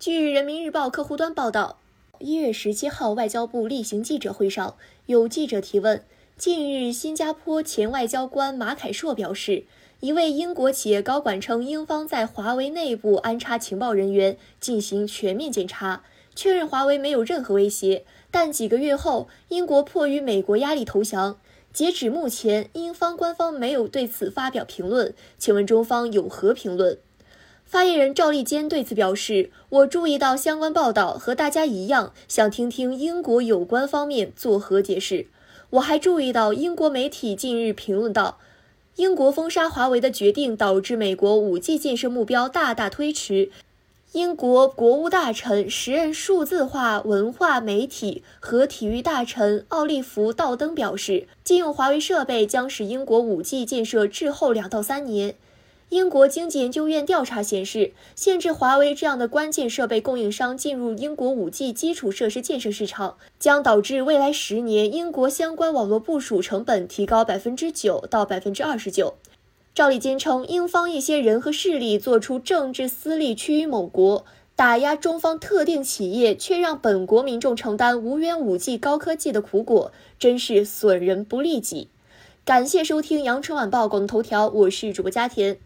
据人民日报客户端报道，一月十七号，外交部例行记者会上，有记者提问：近日，新加坡前外交官马凯硕表示，一位英国企业高管称，英方在华为内部安插情报人员进行全面检查，确认华为没有任何威胁。但几个月后，英国迫于美国压力投降。截止目前，英方官方没有对此发表评论。请问中方有何评论？发言人赵立坚对此表示：“我注意到相关报道，和大家一样，想听听英国有关方面作何解释。我还注意到英国媒体近日评论道，英国封杀华为的决定导致美国 5G 建设目标大大推迟。英国国务大臣、时任数字化、文化媒体和体育大臣奥利弗·道登表示，禁用华为设备将使英国 5G 建设滞后两到三年。”英国经济研究院调查显示，限制华为这样的关键设备供应商进入英国 5G 基础设施建设市场，将导致未来十年英国相关网络部署成本提高百分之九到百分之二十九。赵立坚称，英方一些人和势力做出政治私利趋于某国，打压中方特定企业，却让本国民众承担无缘 5G 高科技的苦果，真是损人不利己。感谢收听羊城晚报广东头条，我是主播佳田。